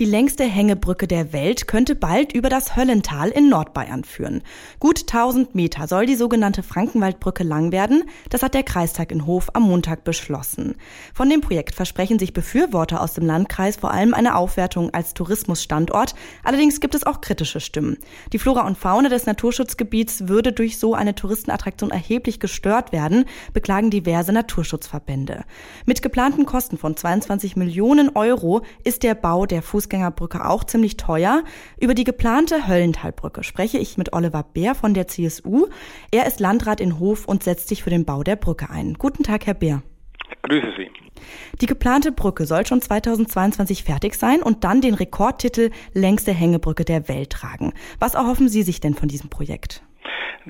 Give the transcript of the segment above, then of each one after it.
Die längste Hängebrücke der Welt könnte bald über das Höllental in Nordbayern führen. Gut 1000 Meter soll die sogenannte Frankenwaldbrücke lang werden. Das hat der Kreistag in Hof am Montag beschlossen. Von dem Projekt versprechen sich Befürworter aus dem Landkreis vor allem eine Aufwertung als Tourismusstandort. Allerdings gibt es auch kritische Stimmen. Die Flora und Fauna des Naturschutzgebiets würde durch so eine Touristenattraktion erheblich gestört werden, beklagen diverse Naturschutzverbände. Mit geplanten Kosten von 22 Millionen Euro ist der Bau der Fuß Fußgängerbrücke auch ziemlich teuer. Über die geplante Höllentalbrücke spreche ich mit Oliver Bär von der CSU. Er ist Landrat in Hof und setzt sich für den Bau der Brücke ein. Guten Tag, Herr Bär. Grüße Sie. Die geplante Brücke soll schon 2022 fertig sein und dann den Rekordtitel längste Hängebrücke der Welt tragen. Was erhoffen Sie sich denn von diesem Projekt?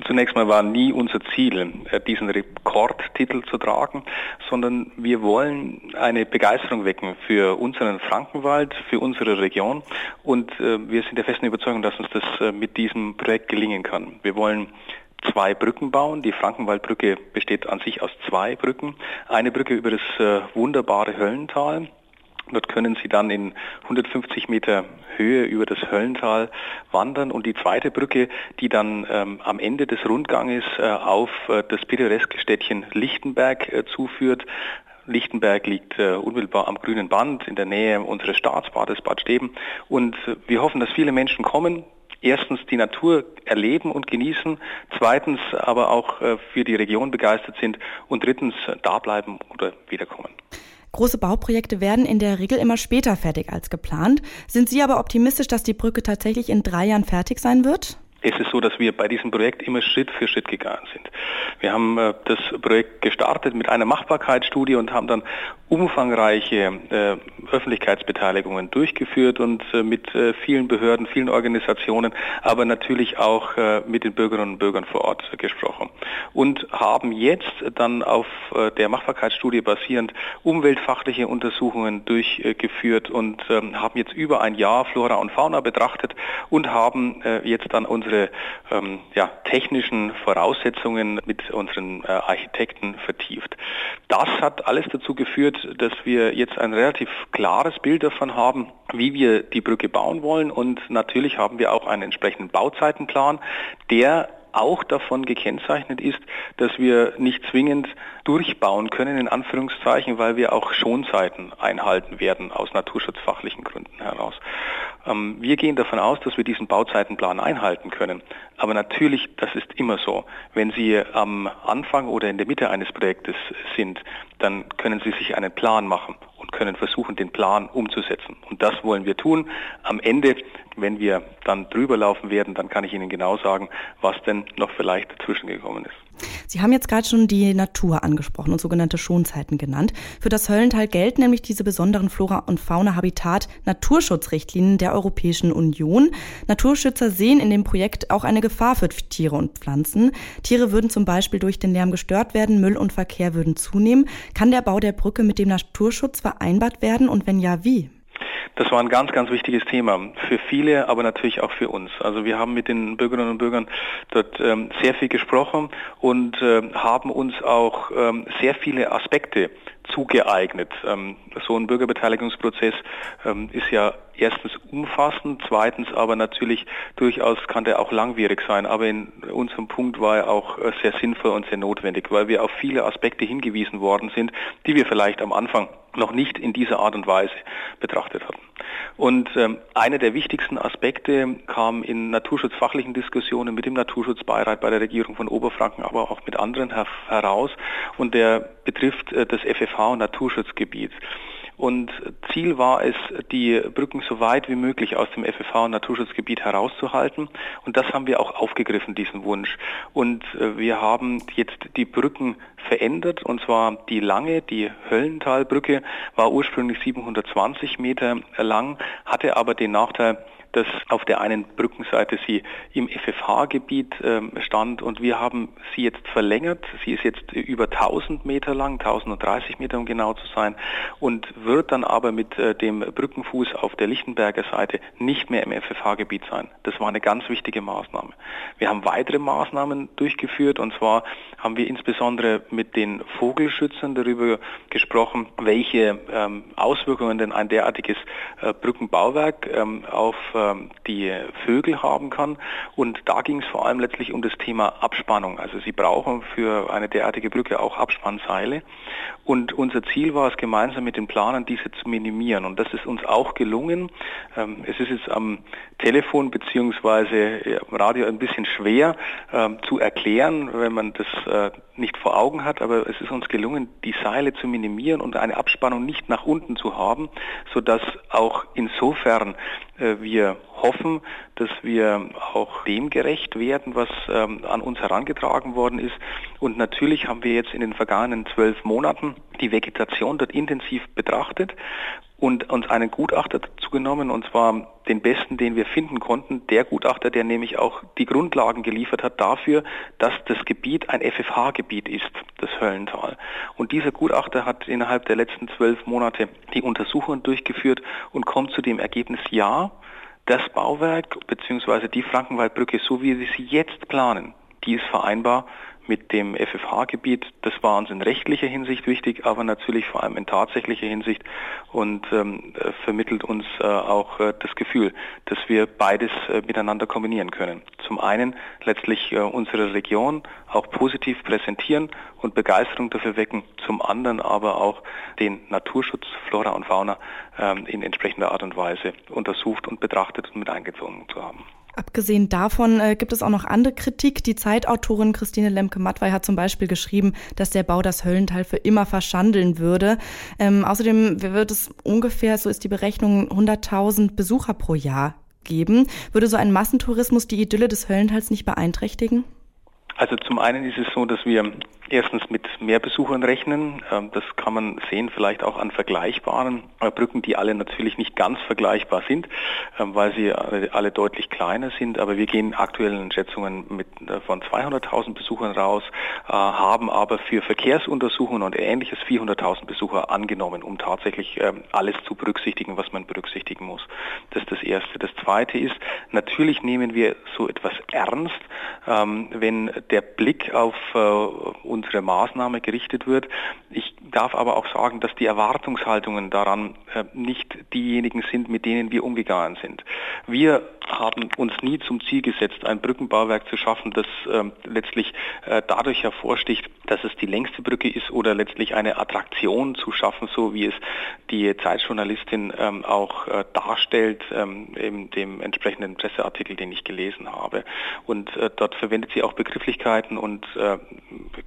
Zunächst mal war nie unser Ziel, äh, diesen Rekordtitel zu tragen, sondern wir wollen eine Begeisterung wecken für unseren Frankenwald, für unsere Region und äh, wir sind der festen Überzeugung, dass uns das äh, mit diesem Projekt gelingen kann. Wir wollen zwei Brücken bauen. Die Frankenwaldbrücke besteht an sich aus zwei Brücken. Eine Brücke über das wunderbare Höllental, Dort können Sie dann in 150 Meter Höhe über das Höllental wandern. Und die zweite Brücke, die dann ähm, am Ende des Rundganges äh, auf äh, das pittoreske Städtchen Lichtenberg äh, zuführt. Lichtenberg liegt äh, unmittelbar am grünen Band in der Nähe unseres Staatsbades Bad Steben. Und äh, wir hoffen, dass viele Menschen kommen, erstens die Natur erleben und genießen, zweitens aber auch äh, für die Region begeistert sind. Und drittens da bleiben oder wiederkommen. Große Bauprojekte werden in der Regel immer später fertig als geplant. Sind Sie aber optimistisch, dass die Brücke tatsächlich in drei Jahren fertig sein wird? Es ist so, dass wir bei diesem Projekt immer Schritt für Schritt gegangen sind. Wir haben äh, das Projekt gestartet mit einer Machbarkeitsstudie und haben dann umfangreiche äh, Öffentlichkeitsbeteiligungen durchgeführt und äh, mit vielen Behörden, vielen Organisationen, aber natürlich auch mit den Bürgerinnen und Bürgern vor Ort gesprochen. Und haben jetzt dann auf der Machbarkeitsstudie basierend umweltfachliche Untersuchungen durchgeführt und ähm, haben jetzt über ein Jahr Flora und Fauna betrachtet und haben jetzt dann unsere ähm, ja, technischen Voraussetzungen mit unseren Architekten vertieft. Das hat alles dazu geführt, dass wir jetzt ein relativ klares Bild davon haben, wie wir die Brücke bauen wollen. Und natürlich haben wir auch einen entsprechenden Bauzeitenplan, der auch davon gekennzeichnet ist, dass wir nicht zwingend durchbauen können, in Anführungszeichen, weil wir auch Schonzeiten einhalten werden aus naturschutzfachlichen Gründen heraus. Ähm, wir gehen davon aus, dass wir diesen Bauzeitenplan einhalten können. Aber natürlich, das ist immer so. Wenn Sie am Anfang oder in der Mitte eines Projektes sind, dann können Sie sich einen Plan machen und können versuchen, den Plan umzusetzen. Und das wollen wir tun. Am Ende, wenn wir dann drüber laufen werden, dann kann ich Ihnen genau sagen, was denn noch vielleicht dazwischen gekommen ist. Sie haben jetzt gerade schon die Natur angesprochen und sogenannte Schonzeiten genannt. Für das Höllental gelten nämlich diese besonderen Flora- und Fauna-Habitat Naturschutzrichtlinien der Europäischen Union. Naturschützer sehen in dem Projekt auch eine Gefahr für Tiere und Pflanzen. Tiere würden zum Beispiel durch den Lärm gestört werden, Müll und Verkehr würden zunehmen. Kann der Bau der Brücke mit dem Naturschutz vereinbart werden und wenn ja, wie? Das war ein ganz, ganz wichtiges Thema für viele, aber natürlich auch für uns. Also wir haben mit den Bürgerinnen und Bürgern dort ähm, sehr viel gesprochen und äh, haben uns auch ähm, sehr viele Aspekte zugeeignet. Ähm, so ein Bürgerbeteiligungsprozess ähm, ist ja erstens umfassend, zweitens aber natürlich durchaus kann der auch langwierig sein. Aber in unserem Punkt war er auch äh, sehr sinnvoll und sehr notwendig, weil wir auf viele Aspekte hingewiesen worden sind, die wir vielleicht am Anfang noch nicht in dieser Art und Weise betrachtet hatten. Und ähm, einer der wichtigsten Aspekte kam in naturschutzfachlichen Diskussionen mit dem Naturschutzbeirat bei der Regierung von Oberfranken, aber auch mit anderen her heraus. Und der betrifft äh, das FFH und Naturschutzgebiet. Und Ziel war es, die Brücken so weit wie möglich aus dem FFH und Naturschutzgebiet herauszuhalten. Und das haben wir auch aufgegriffen, diesen Wunsch. Und äh, wir haben jetzt die Brücken verändert. Und zwar die lange, die Höllentalbrücke war ursprünglich 720 Meter lang, hatte aber den Nachteil, dass auf der einen Brückenseite sie im FFH-Gebiet ähm, stand und wir haben sie jetzt verlängert. Sie ist jetzt über 1000 Meter lang, 1030 Meter um genau zu sein und wird dann aber mit äh, dem Brückenfuß auf der Lichtenberger Seite nicht mehr im FFH-Gebiet sein. Das war eine ganz wichtige Maßnahme. Wir haben weitere Maßnahmen durchgeführt und zwar haben wir insbesondere mit den Vogelschützern darüber gesprochen, welche ähm, Auswirkungen denn ein derartiges äh, Brückenbauwerk ähm, auf die Vögel haben kann. Und da ging es vor allem letztlich um das Thema Abspannung. Also sie brauchen für eine derartige Brücke auch Abspannseile. Und unser Ziel war es, gemeinsam mit den Planern diese zu minimieren. Und das ist uns auch gelungen. Ähm, es ist jetzt am Telefon bzw. am Radio ein bisschen schwer ähm, zu erklären, wenn man das äh, nicht vor Augen hat, aber es ist uns gelungen, die Seile zu minimieren und eine Abspannung nicht nach unten zu haben, sodass auch insofern äh, hoffen, dass wir auch dem gerecht werden, was ähm, an uns herangetragen worden ist. Und natürlich haben wir jetzt in den vergangenen zwölf Monaten die Vegetation dort intensiv betrachtet und uns einen Gutachter dazu genommen, und zwar den besten, den wir finden konnten, der Gutachter, der nämlich auch die Grundlagen geliefert hat dafür, dass das Gebiet ein FFH-Gebiet ist, das Höllental. Und dieser Gutachter hat innerhalb der letzten zwölf Monate die Untersuchungen durchgeführt und kommt zu dem Ergebnis, ja, das Bauwerk bzw. die Frankenwaldbrücke, so wie wir sie jetzt planen, die ist vereinbar mit dem FFH-Gebiet. Das war uns in rechtlicher Hinsicht wichtig, aber natürlich vor allem in tatsächlicher Hinsicht und ähm, äh, vermittelt uns äh, auch äh, das Gefühl, dass wir beides äh, miteinander kombinieren können. Zum einen letztlich äh, unsere Region auch positiv präsentieren und Begeisterung dafür wecken, zum anderen aber auch den Naturschutz, Flora und Fauna ähm, in entsprechender Art und Weise untersucht und betrachtet und mit eingezogen zu haben. Abgesehen davon äh, gibt es auch noch andere Kritik. Die Zeitautorin Christine Lemke-Mattwey hat zum Beispiel geschrieben, dass der Bau das Höllental für immer verschandeln würde. Ähm, außerdem wird es ungefähr, so ist die Berechnung, 100.000 Besucher pro Jahr geben. Würde so ein Massentourismus die Idylle des Höllentals nicht beeinträchtigen? Also zum einen ist es so, dass wir erstens mit mehr Besuchern rechnen. Ähm, das kann man sehen vielleicht auch an vergleichbaren äh, Brücken, die alle natürlich nicht ganz vergleichbar sind, ähm, weil sie alle deutlich kleiner sind. Aber wir gehen aktuellen Schätzungen mit äh, von 200.000 Besuchern raus, äh, haben aber für Verkehrsuntersuchungen und ähnliches 400.000 Besucher angenommen, um tatsächlich ähm, alles zu berücksichtigen, was man berücksichtigen muss. Das ist das Erste. Das Zweite ist, natürlich nehmen wir so etwas ernst, wenn der Blick auf unsere Maßnahme gerichtet wird. Ich darf aber auch sagen, dass die Erwartungshaltungen daran äh, nicht diejenigen sind, mit denen wir umgegangen sind. Wir haben uns nie zum Ziel gesetzt, ein Brückenbauwerk zu schaffen, das ähm, letztlich äh, dadurch hervorsticht, dass es die längste Brücke ist oder letztlich eine Attraktion zu schaffen, so wie es die Zeitjournalistin ähm, auch äh, darstellt ähm, in dem entsprechenden Presseartikel, den ich gelesen habe. Und äh, dort verwendet sie auch Begrifflichkeiten und äh,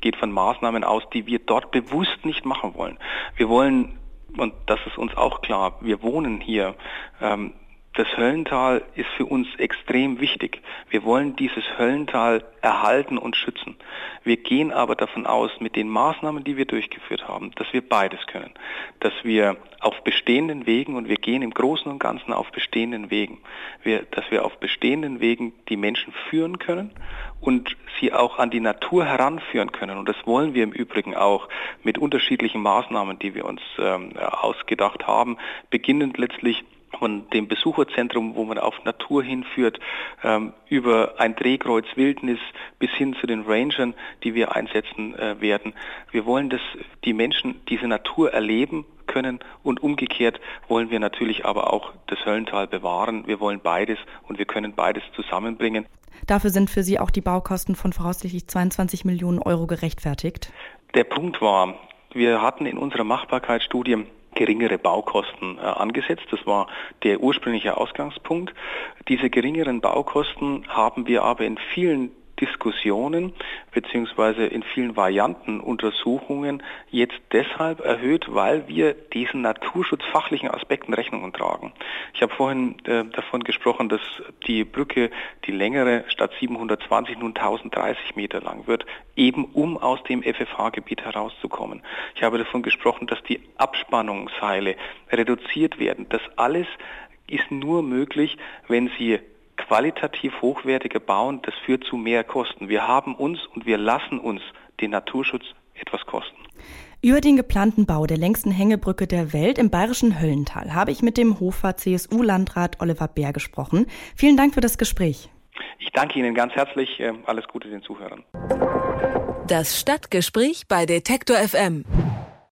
geht von Maßnahmen aus, die wir dort bewusst nicht machen wollen. Wir wollen und das ist uns auch klar, wir wohnen hier ähm, das Höllental ist für uns extrem wichtig. Wir wollen dieses Höllental erhalten und schützen. Wir gehen aber davon aus, mit den Maßnahmen, die wir durchgeführt haben, dass wir beides können. Dass wir auf bestehenden Wegen, und wir gehen im Großen und Ganzen auf bestehenden Wegen, wir, dass wir auf bestehenden Wegen die Menschen führen können und sie auch an die Natur heranführen können. Und das wollen wir im Übrigen auch mit unterschiedlichen Maßnahmen, die wir uns ähm, ausgedacht haben, beginnend letztlich von dem Besucherzentrum, wo man auf Natur hinführt, ähm, über ein Drehkreuz Wildnis bis hin zu den Rangern, die wir einsetzen äh, werden. Wir wollen, dass die Menschen diese Natur erleben können und umgekehrt wollen wir natürlich aber auch das Höllental bewahren. Wir wollen beides und wir können beides zusammenbringen. Dafür sind für Sie auch die Baukosten von voraussichtlich 22 Millionen Euro gerechtfertigt. Der Punkt war, wir hatten in unserer Machbarkeitsstudie geringere Baukosten äh, angesetzt. Das war der ursprüngliche Ausgangspunkt. Diese geringeren Baukosten haben wir aber in vielen Diskussionen beziehungsweise in vielen Varianten Untersuchungen jetzt deshalb erhöht, weil wir diesen naturschutzfachlichen Aspekten Rechnung tragen. Ich habe vorhin äh, davon gesprochen, dass die Brücke, die längere, statt 720 nun 1030 Meter lang wird, eben um aus dem FFH-Gebiet herauszukommen. Ich habe davon gesprochen, dass die Abspannungsseile reduziert werden. Das alles ist nur möglich, wenn Sie qualitativ hochwertige bauen. Das führt zu mehr Kosten. Wir haben uns und wir lassen uns den Naturschutz etwas kosten. Über den geplanten Bau der längsten Hängebrücke der Welt im bayerischen Höllental habe ich mit dem Hofer CSU-Landrat Oliver Bär gesprochen. Vielen Dank für das Gespräch. Ich danke Ihnen ganz herzlich. Alles Gute den Zuhörern. Das Stadtgespräch bei Detektor FM.